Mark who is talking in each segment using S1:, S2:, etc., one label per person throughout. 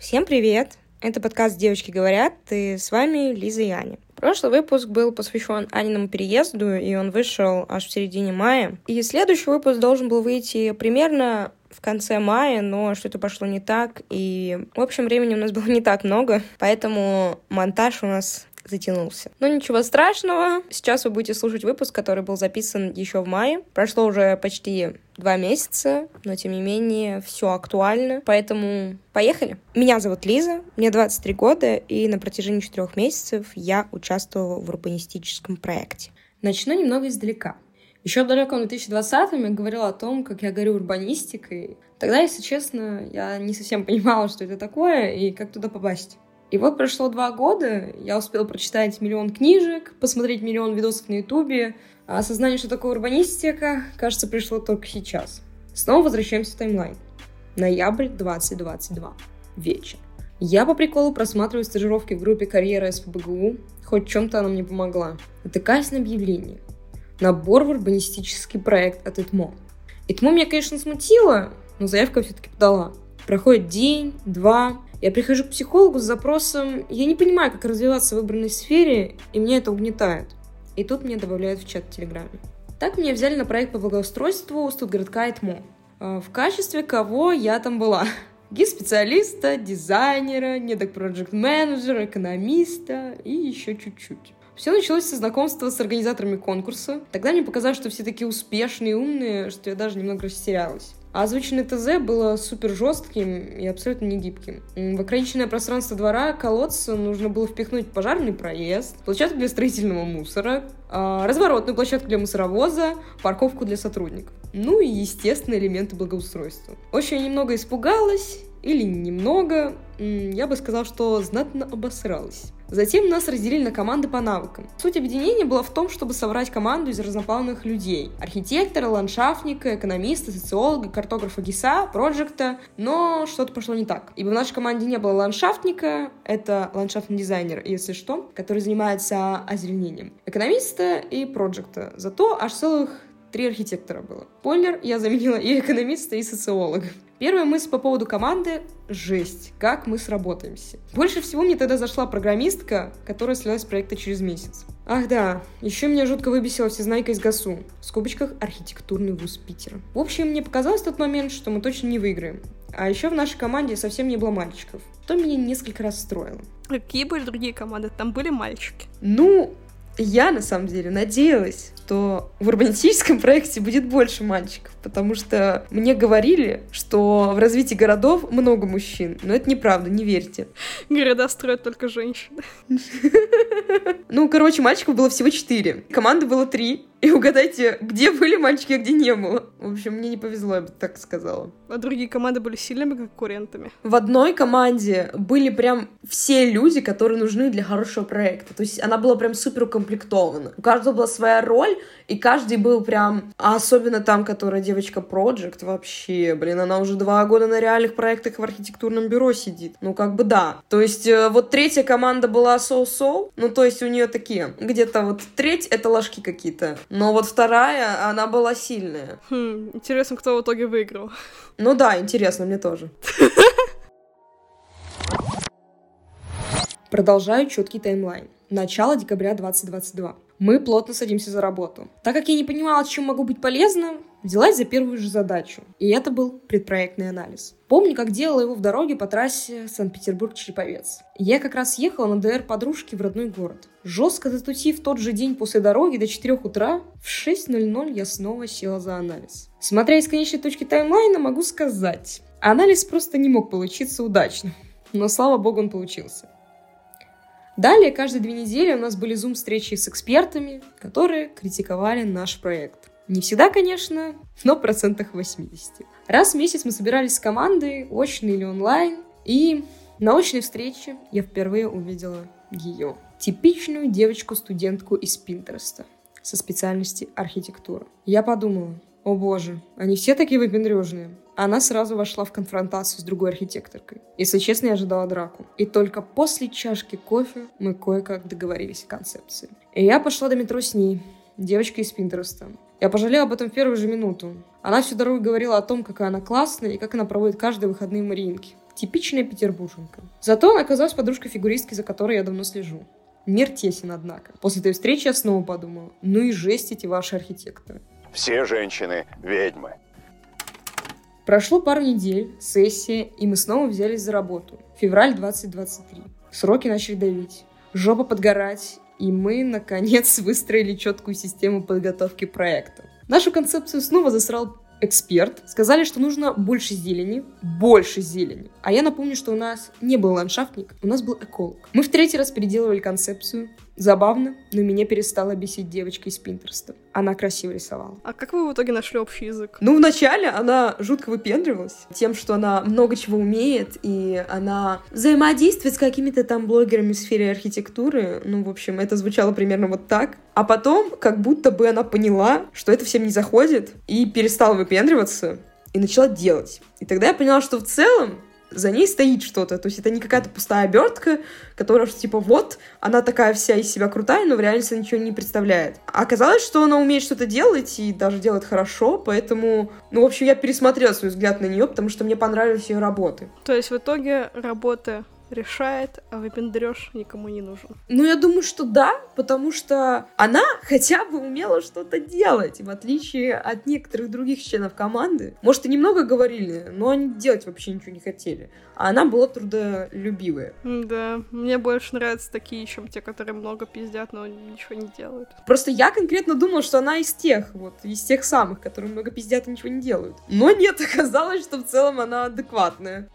S1: Всем привет! Это подкаст «Девочки говорят» и с вами Лиза и Аня. Прошлый выпуск был посвящен Аниному переезду, и он вышел аж в середине мая. И следующий выпуск должен был выйти примерно в конце мая, но что-то пошло не так, и, в общем, времени у нас было не так много, поэтому монтаж у нас затянулся. Но ничего страшного. Сейчас вы будете слушать выпуск, который был записан еще в мае. Прошло уже почти два месяца, но тем не менее все актуально. Поэтому поехали. Меня зовут Лиза, мне 23 года, и на протяжении четырех месяцев я участвовала в урбанистическом проекте. Начну немного издалека. Еще в далеком 2020-м я говорила о том, как я горю урбанистикой. Тогда, если честно, я не совсем понимала, что это такое и как туда попасть. И вот прошло два года, я успела прочитать миллион книжек, посмотреть миллион видосов на ютубе, а осознание, что такое урбанистика, кажется, пришло только сейчас. Снова возвращаемся в таймлайн. Ноябрь 2022. Вечер. Я по приколу просматриваю стажировки в группе «Карьера СПБГУ», хоть чем-то она мне помогла. Натыкаюсь на объявление. Набор в урбанистический проект от ИТМО. ИТМО меня, конечно, смутило, но заявку все-таки подала. Проходит день, два, я прихожу к психологу с запросом «Я не понимаю, как развиваться в выбранной сфере, и мне это угнетает». И тут мне добавляют в чат в Телеграме. Так меня взяли на проект по благоустройству Студгородка и ТМО. А, в качестве кого я там была? Гид-специалиста, дизайнера, недок проект менеджера экономиста и еще чуть-чуть. Все началось со знакомства с организаторами конкурса. Тогда мне показалось, что все такие успешные и умные, что я даже немного растерялась. А озвученное ТЗ было супер жестким и абсолютно не гибким. В ограниченное пространство двора колодца нужно было впихнуть пожарный проезд, площадку для строительного мусора, а, разворотную площадку для мусоровоза, парковку для сотрудников. Ну и, естественно, элементы благоустройства. Очень немного испугалась, или немного, я бы сказала, что знатно обосралась. Затем нас разделили на команды по навыкам. Суть объединения была в том, чтобы собрать команду из разноплановых людей. Архитектора, ландшафтника, экономиста, социолога, картографа ГИСа, проекта, но что-то пошло не так. Ибо в нашей команде не было ландшафтника, это ландшафтный дизайнер, если что, который занимается озеленением, экономиста и проекта. Зато аж целых три архитектора было. Спойлер, я заменила и экономиста, и социолога. Первая мысль по поводу команды — жесть, как мы сработаемся. Больше всего мне тогда зашла программистка, которая слилась с проекта через месяц. Ах да, еще меня жутко выбесила всезнайка из ГАСУ, в скобочках архитектурный вуз Питера. В общем, мне показалось в тот момент, что мы точно не выиграем. А еще в нашей команде совсем не было мальчиков, что меня несколько расстроило.
S2: Какие были другие команды? Там были мальчики?
S1: Ну, я на самом деле надеялась, что в урбанистическом проекте будет больше мальчиков, потому что мне говорили, что в развитии городов много мужчин, но это неправда, не верьте.
S2: Города строят только женщины.
S1: Ну, короче, мальчиков было всего четыре, команды было три, и угадайте, где были мальчики, а где не было. В общем, мне не повезло, я бы так сказала.
S2: А другие команды были сильными конкурентами?
S1: В одной команде были прям все люди, которые нужны для хорошего проекта. То есть она была прям супер укомплектована. У каждого была своя роль, и каждый был прям... А особенно там, которая девочка Project, вообще, блин, она уже два года на реальных проектах в архитектурном бюро сидит. Ну, как бы да. То есть э, вот третья команда была соу-соу, ну, то есть у нее такие, где-то вот треть — это ложки какие-то, но вот вторая, она была сильная.
S2: Хм, интересно, кто в итоге выиграл.
S1: Ну да, интересно, мне тоже. Продолжаю четкий таймлайн. Начало декабря 2022. Мы плотно садимся за работу. Так как я не понимала, чем могу быть полезна, взялась за первую же задачу. И это был предпроектный анализ. Помню, как делала его в дороге по трассе Санкт-Петербург-Череповец. Я как раз ехала на ДР подружки в родной город. Жестко затутив тот же день после дороги до 4 утра, в 6.00 я снова села за анализ. Смотря из конечной точки таймлайна, могу сказать, анализ просто не мог получиться удачно. Но слава богу, он получился. Далее, каждые две недели у нас были зум-встречи с экспертами, которые критиковали наш проект. Не всегда, конечно, но в процентах 80. Раз в месяц мы собирались с командой, очно или онлайн, и на очной встрече я впервые увидела ее. Типичную девочку-студентку из Пинтереста со специальности архитектура. Я подумала, о боже, они все такие выпендрежные. Она сразу вошла в конфронтацию с другой архитекторкой. Если честно, я ожидала драку. И только после чашки кофе мы кое-как договорились о концепции. И я пошла до метро с ней, девочкой из Пинтереста. Я пожалела об этом в первую же минуту. Она всю дорогу говорила о том, какая она классная и как она проводит каждые выходные Мариинки. Типичная петербурженка. Зато она оказалась подружкой фигуристки, за которой я давно слежу. Мир тесен, однако. После этой встречи я снова подумала, ну и жесть эти ваши архитекторы.
S3: Все женщины – ведьмы.
S1: Прошло пару недель, сессия, и мы снова взялись за работу. Февраль 2023. Сроки начали давить. Жопа подгорать, и мы, наконец, выстроили четкую систему подготовки проекта. Нашу концепцию снова засрал эксперт. Сказали, что нужно больше зелени, больше зелени. А я напомню, что у нас не был ландшафтник, у нас был эколог. Мы в третий раз переделывали концепцию, Забавно, но меня перестала бесить девочка из Пинтерста. Она красиво рисовала.
S2: А как вы в итоге нашли общий язык?
S1: Ну, вначале она жутко выпендривалась тем, что она много чего умеет, и она взаимодействует с какими-то там блогерами в сфере архитектуры. Ну, в общем, это звучало примерно вот так. А потом, как будто бы она поняла, что это всем не заходит, и перестала выпендриваться, и начала делать. И тогда я поняла, что в целом за ней стоит что-то. То есть это не какая-то пустая обертка, которая, что типа, вот, она такая вся из себя крутая, но в реальности ничего не представляет. А оказалось, что она умеет что-то делать и даже делает хорошо, поэтому, ну, в общем, я пересмотрела свой взгляд на нее, потому что мне понравились ее работы.
S2: То есть в итоге работы решает, а выпендрёж никому не нужен.
S1: Ну, я думаю, что да, потому что она хотя бы умела что-то делать, в отличие от некоторых других членов команды. Может, и немного говорили, но они делать вообще ничего не хотели. А она была трудолюбивая.
S2: Да, мне больше нравятся такие, чем те, которые много пиздят, но ничего не делают.
S1: Просто я конкретно думала, что она из тех, вот, из тех самых, которые много пиздят и ничего не делают. Но нет, оказалось, что в целом она адекватная.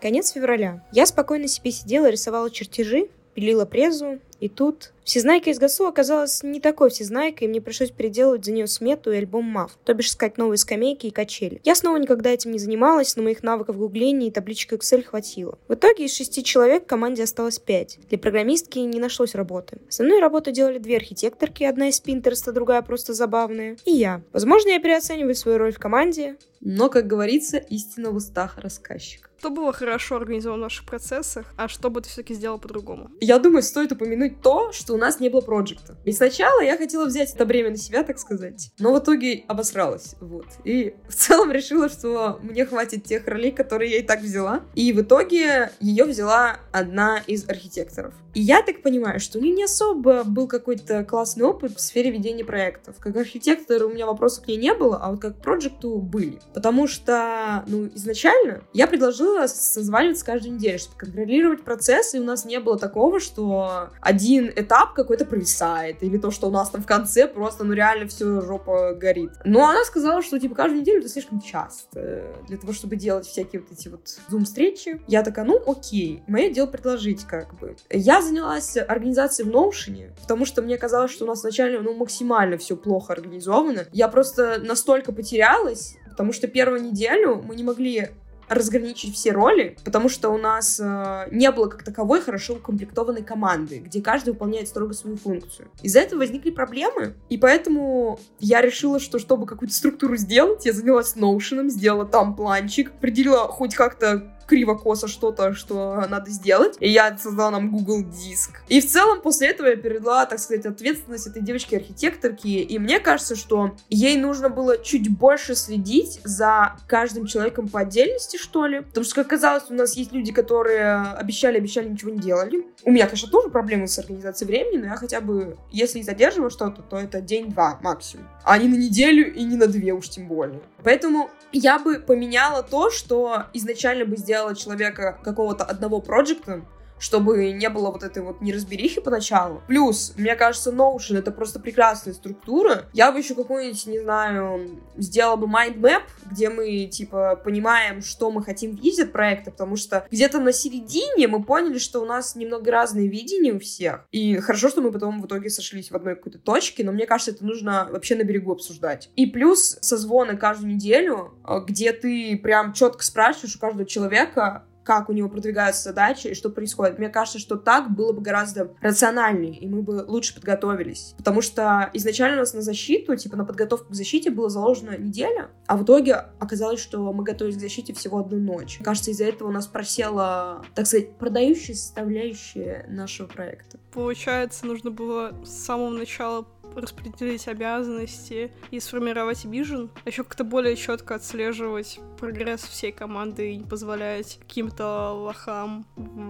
S1: Конец февраля. Я спокойно себе сидела, рисовала чертежи, пилила презу, и тут Всезнайка из ГАСУ оказалась не такой всезнайкой, и мне пришлось переделывать за нее смету и альбом МАФ, то бишь искать новые скамейки и качели. Я снова никогда этим не занималась, но моих навыков гугления и табличек Excel хватило. В итоге из шести человек в команде осталось пять. Для программистки не нашлось работы. Основную работу делали две архитекторки, одна из Пинтерста, другая просто забавная, и я. Возможно, я переоцениваю свою роль в команде, но, как говорится, истина в устах рассказчика.
S2: Что было хорошо организовано в наших процессах, а что бы ты все-таки сделал по-другому?
S1: Я думаю, стоит упомянуть то, что у нас не было проекта. И сначала я хотела взять это бремя на себя, так сказать, но в итоге обосралась, вот. И в целом решила, что мне хватит тех ролей, которые я и так взяла. И в итоге ее взяла одна из архитекторов. И я так понимаю, что у нее не особо был какой-то классный опыт в сфере ведения проектов. Как архитектор у меня вопросов к ней не было, а вот как проекту были. Потому что, ну, изначально я предложила созваниваться каждую неделю, чтобы контролировать процесс, и у нас не было такого, что один этап какой-то провисает, или то, что у нас там в конце просто, ну, реально все жопа горит. Но она сказала, что, типа, каждую неделю это слишком часто для того, чтобы делать всякие вот эти вот зум-встречи. Я такая, ну, окей, мое дело предложить, как бы. Я занялась организацией в Notion, потому что мне казалось, что у нас вначале, ну, максимально все плохо организовано. Я просто настолько потерялась, потому что первую неделю мы не могли разграничить все роли, потому что у нас э, не было как таковой хорошо укомплектованной команды, где каждый выполняет строго свою функцию. Из-за этого возникли проблемы, и поэтому я решила, что чтобы какую-то структуру сделать, я занялась Notion, сделала там планчик, определила хоть как-то криво-косо что-то, что надо сделать. И я создала нам Google Диск. И в целом после этого я передала, так сказать, ответственность этой девочке-архитекторке. И мне кажется, что ей нужно было чуть больше следить за каждым человеком по отдельности, что ли. Потому что, как оказалось, у нас есть люди, которые обещали, обещали, ничего не делали. У меня, конечно, тоже проблемы с организацией времени, но я хотя бы, если задерживаю что-то, то это день-два максимум. А не на неделю и не на две уж тем более. Поэтому я бы поменяла то, что изначально бы сделала человека какого-то одного проекта, чтобы не было вот этой вот неразберихи поначалу. Плюс, мне кажется, Notion — это просто прекрасная структура. Я бы еще какую-нибудь, не знаю, сделала бы map, где мы, типа, понимаем, что мы хотим видеть от проекта, потому что где-то на середине мы поняли, что у нас немного разные видения у всех. И хорошо, что мы потом в итоге сошлись в одной какой-то точке, но мне кажется, это нужно вообще на берегу обсуждать. И плюс созвоны каждую неделю, э, где ты прям четко спрашиваешь у каждого человека, как у него продвигаются задачи и что происходит. Мне кажется, что так было бы гораздо рациональнее, и мы бы лучше подготовились. Потому что изначально у нас на защиту, типа на подготовку к защите было заложено неделя, а в итоге оказалось, что мы готовились к защите всего одну ночь. Кажется, из-за этого у нас просела, так сказать, продающая составляющая нашего проекта.
S2: Получается, нужно было с самого начала распределить обязанности и сформировать вижен, а еще как-то более четко отслеживать прогресс всей команды и не позволять каким-то лохам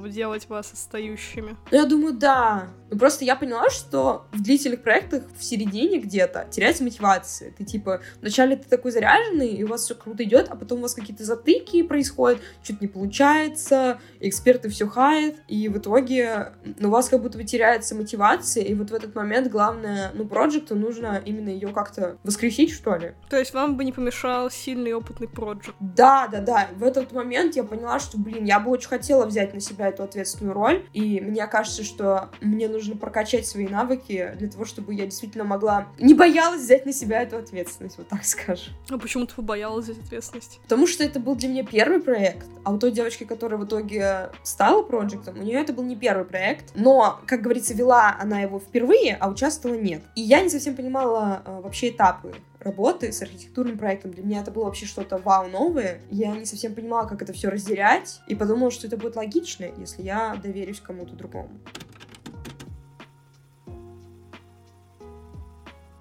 S2: делать вас отстающими.
S1: Я думаю, да. Ну, просто я поняла, что в длительных проектах в середине где-то теряется мотивация. Ты типа, вначале ты такой заряженный, и у вас все круто идет, а потом у вас какие-то затыки происходят, что-то не получается, эксперты все хаят, и в итоге ну, у вас как будто бы теряется мотивация, и вот в этот момент главное, ну, проекту нужно именно ее как-то воскресить, что ли.
S2: То есть вам бы не помешал сильный опытный проект?
S1: Да, да, да. В этот момент я поняла, что, блин, я бы очень хотела взять на себя эту ответственную роль, и мне кажется, что мне нужно прокачать свои навыки для того, чтобы я действительно могла не боялась взять на себя эту ответственность, вот так скажем.
S2: А почему ты побоялась взять ответственность?
S1: Потому что это был для меня первый проект, а у той девочки, которая в итоге стала проектом, у нее это был не первый проект, но, как говорится, вела она его впервые, а участвовала нет. И я не совсем понимала э, вообще этапы работы с архитектурным проектом. Для меня это было вообще что-то вау новое. Я не совсем понимала, как это все разделять, и подумала, что это будет логично, если я доверюсь кому-то другому.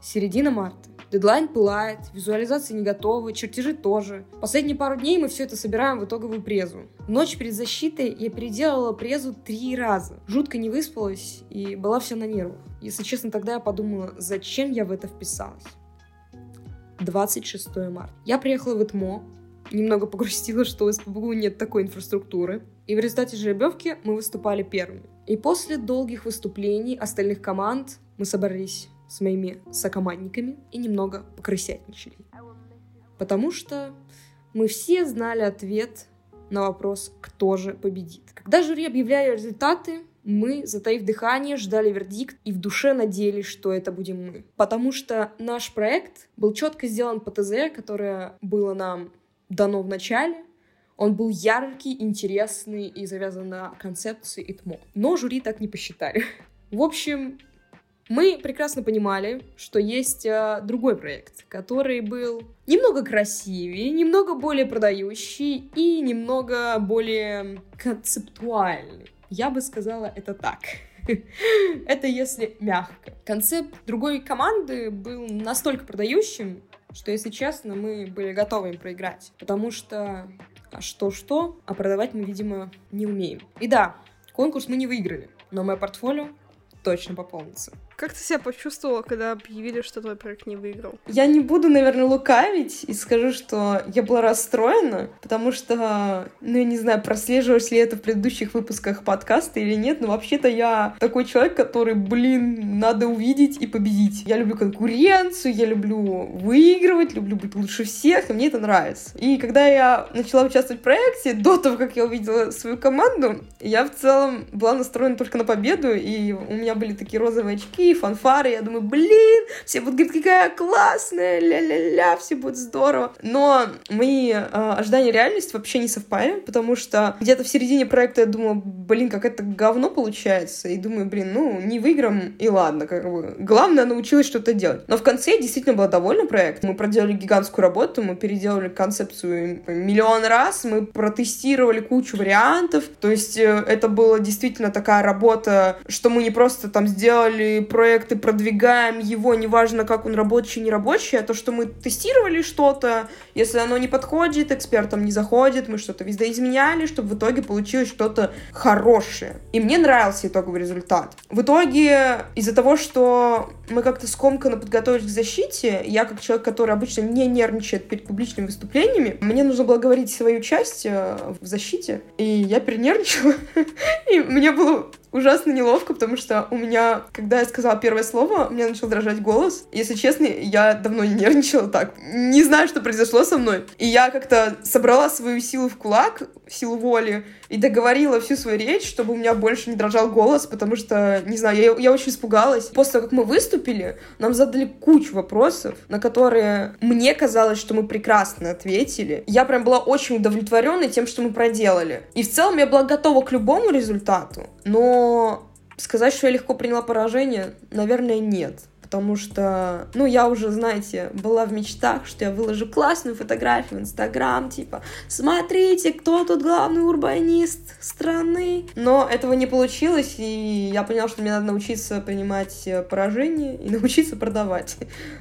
S1: Середина марта. Дедлайн пылает, визуализации не готовы, чертежи тоже. Последние пару дней мы все это собираем в итоговую презу. Ночь перед защитой я переделала презу три раза. Жутко не выспалась и была вся на нервах. Если честно, тогда я подумала, зачем я в это вписалась. 26 марта. Я приехала в ИТМО, немного погрустила, что у СПБГУ нет такой инфраструктуры. И в результате жеребьевки мы выступали первыми. И после долгих выступлений остальных команд мы собрались с моими сокомандниками и немного покрысятничали. Потому что мы все знали ответ на вопрос, кто же победит. Когда жюри объявляли результаты, мы, затаив дыхание, ждали вердикт и в душе надеялись, что это будем мы. Потому что наш проект был четко сделан по ТЗ, которое было нам дано в начале. Он был яркий, интересный и завязан на концепции ИТМО. Но жюри так не посчитали. В общем, мы прекрасно понимали, что есть э, другой проект, который был немного красивее, немного более продающий и немного более концептуальный. Я бы сказала это так. это если мягко. Концепт другой команды был настолько продающим, что, если честно, мы были готовы им проиграть. Потому что а что-что, а продавать мы, видимо, не умеем. И да, конкурс мы не выиграли, но мое портфолио точно пополнится.
S2: Как ты себя почувствовала, когда объявили, что твой проект не выиграл?
S1: Я не буду, наверное, лукавить и скажу, что я была расстроена, потому что, ну, я не знаю, прослеживалось ли это в предыдущих выпусках подкаста или нет, но вообще-то я такой человек, который, блин, надо увидеть и победить. Я люблю конкуренцию, я люблю выигрывать, люблю быть лучше всех, и мне это нравится. И когда я начала участвовать в проекте, до того, как я увидела свою команду, я в целом была настроена только на победу, и у меня были такие розовые очки, фанфары, я думаю, блин, все будут говорить, какая классная, ля-ля-ля, все будет здорово. Но мои э, ожидания реальности вообще не совпали, потому что где-то в середине проекта я думала, блин, как это говно получается, и думаю, блин, ну, не выиграем, и ладно, как бы. Главное, научилась что-то делать. Но в конце я действительно была довольна проектом. Мы проделали гигантскую работу, мы переделали концепцию миллион раз, мы протестировали кучу вариантов, то есть э, это была действительно такая работа, что мы не просто там сделали проект и продвигаем его, неважно, как он рабочий, не рабочий, а то, что мы тестировали что-то, если оно не подходит, экспертам не заходит, мы что-то везде изменяли, чтобы в итоге получилось что-то хорошее. И мне нравился итоговый результат. В итоге, из-за того, что мы как-то скомканно подготовились к защите, я как человек, который обычно не нервничает перед публичными выступлениями, мне нужно было говорить свою часть в защите, и я перенервничала, и мне было ужасно неловко, потому что у меня, когда я сказала первое слово, у меня начал дрожать голос. Если честно, я давно не нервничала так. Не знаю, что произошло со мной. И я как-то собрала свою силу в кулак, силу воли, и договорила всю свою речь, чтобы у меня больше не дрожал голос, потому что, не знаю, я, я очень испугалась. После того, как мы выступили, нам задали кучу вопросов, на которые мне казалось, что мы прекрасно ответили. Я прям была очень удовлетворенной тем, что мы проделали. И в целом я была готова к любому результату, но сказать, что я легко приняла поражение, наверное, нет. Потому что, ну, я уже, знаете, была в мечтах, что я выложу классную фотографию в Инстаграм, типа, смотрите, кто тут главный урбанист страны. Но этого не получилось, и я поняла, что мне надо научиться принимать поражение и научиться продавать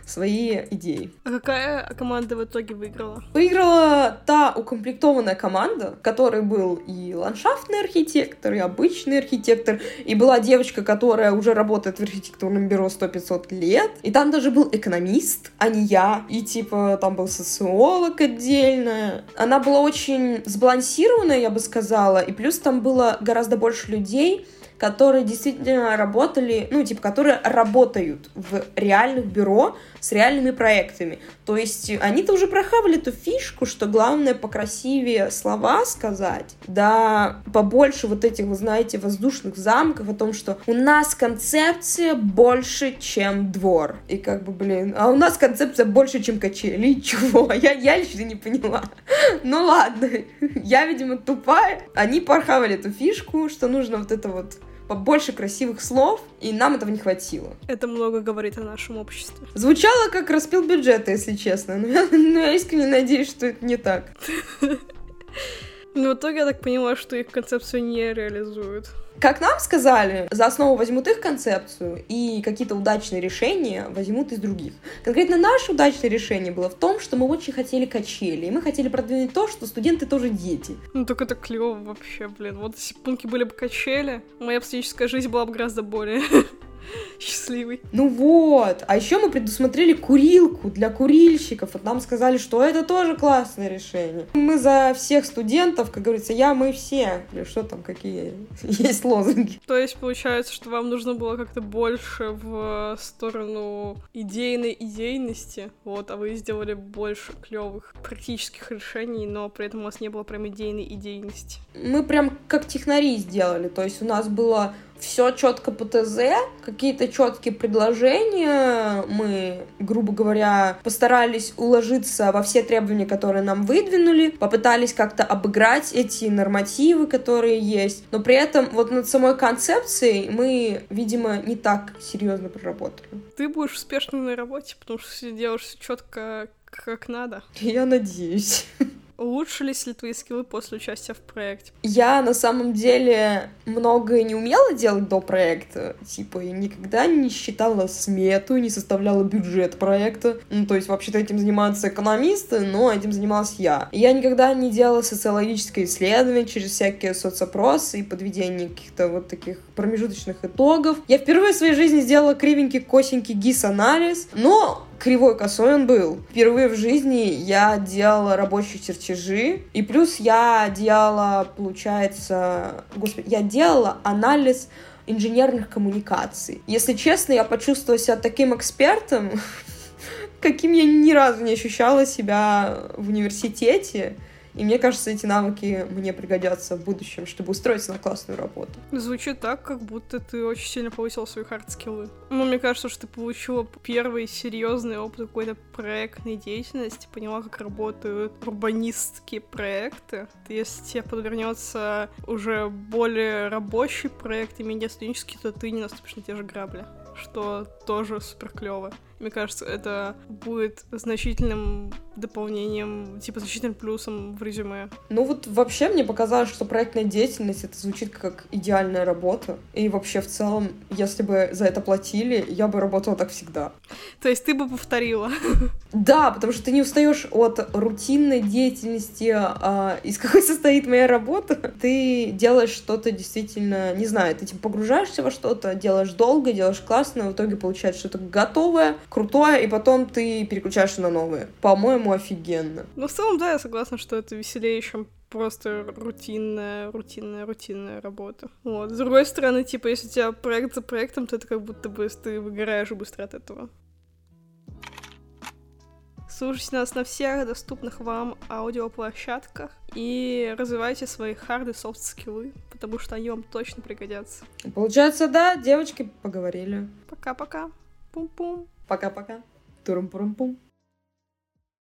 S1: свои идеи.
S2: А какая команда в итоге выиграла?
S1: Выиграла та укомплектованная команда, в которой был и ландшафтный архитектор, и обычный архитектор, и была девочка, которая уже работает в архитектурном бюро 100-500 лет, и там даже был экономист, а не я, и типа там был социолог отдельно. Она была очень сбалансированная, я бы сказала, и плюс там было гораздо больше людей, которые действительно работали, ну, типа, которые работают в реальных бюро с реальными проектами. То есть они-то уже прохавали эту фишку, что главное покрасивее слова сказать, да побольше вот этих, вы знаете, воздушных замков о том, что у нас концепция больше, чем двор. И как бы, блин, а у нас концепция больше, чем качели. Чего? Я, я лично не поняла. Ну ладно, я, видимо, тупая. Они порхавали эту фишку, что нужно вот это вот побольше красивых слов, и нам этого не хватило.
S2: Это много говорит о нашем обществе.
S1: Звучало как распил бюджета, если честно, но я, но я искренне надеюсь, что это не так.
S2: Но в итоге я так поняла, что их концепцию не реализуют.
S1: Как нам сказали, за основу возьмут их концепцию, и какие-то удачные решения возьмут из других. Конкретно наше удачное решение было в том, что мы очень хотели качели, и мы хотели продвинуть то, что студенты тоже дети.
S2: Ну, так это клево вообще, блин. Вот если пунки были бы качели, моя студенческая жизнь была бы гораздо более счастливый.
S1: Ну вот, а еще мы предусмотрели курилку для курильщиков, вот нам сказали, что это тоже классное решение. Мы за всех студентов, как говорится, я, мы все, или что там, какие есть лозунги.
S2: То есть получается, что вам нужно было как-то больше в сторону идейной идейности, вот, а вы сделали больше клевых практических решений, но при этом у вас не было прям идейной идейности.
S1: Мы прям как технари сделали, то есть у нас было все четко по ТЗ, какие-то четкие предложения. Мы, грубо говоря, постарались уложиться во все требования, которые нам выдвинули, попытались как-то обыграть эти нормативы, которые есть. Но при этом вот над самой концепцией мы, видимо, не так серьезно проработали.
S2: Ты будешь успешным на работе, потому что делаешь все четко как надо.
S1: Я надеюсь.
S2: Улучшились ли твои скиллы после участия в проекте?
S1: Я на самом деле многое не умела делать до проекта. Типа, я никогда не считала смету, не составляла бюджет проекта. Ну, то есть, вообще-то этим занимаются экономисты, но этим занималась я. Я никогда не делала социологическое исследование через всякие соцопросы и подведение каких-то вот таких промежуточных итогов. Я впервые в своей жизни сделала кривенький, косенький гис-анализ, но кривой косой он был. Впервые в жизни я делала рабочие чертежи, и плюс я делала, получается, господи, я делала анализ инженерных коммуникаций. Если честно, я почувствовала себя таким экспертом, каким я ни разу не ощущала себя в университете. И мне кажется, эти навыки мне пригодятся в будущем, чтобы устроиться на классную работу.
S2: Звучит так, как будто ты очень сильно повысил свои хард-скиллы. Ну, мне кажется, что ты получила первый серьезный опыт какой-то проектной деятельности, поняла, как работают урбанистские проекты. Если тебе подвернется уже более рабочий проект и менее студенческий, то ты не наступишь на те же грабли что тоже супер клево. Мне кажется, это будет значительным дополнением, типа значительным плюсом в резюме.
S1: Ну вот вообще мне показалось, что проектная деятельность это звучит как идеальная работа. И вообще в целом, если бы за это платили, я бы работала так всегда.
S2: То есть ты бы повторила?
S1: Да, потому что ты не устаешь от рутинной деятельности, а, из какой состоит моя работа. Ты делаешь что-то действительно, не знаю, ты типа погружаешься во что-то, делаешь долго, делаешь классно, в итоге получается что-то готовое, крутое, и потом ты переключаешься на новое. По-моему, офигенно.
S2: Ну, в целом, да, я согласна, что это веселее, чем просто рутинная, рутинная, рутинная работа. Вот. С другой стороны, типа, если у тебя проект за проектом, то это как будто бы ты выгораешь быстро от этого. Слушайте нас на всех доступных вам аудиоплощадках и развивайте свои харды софт скиллы, потому что они вам точно пригодятся.
S1: Получается, да, девочки поговорили.
S2: Пока-пока. Пум-пум.
S1: Пока-пока. Турум-пурум-пум.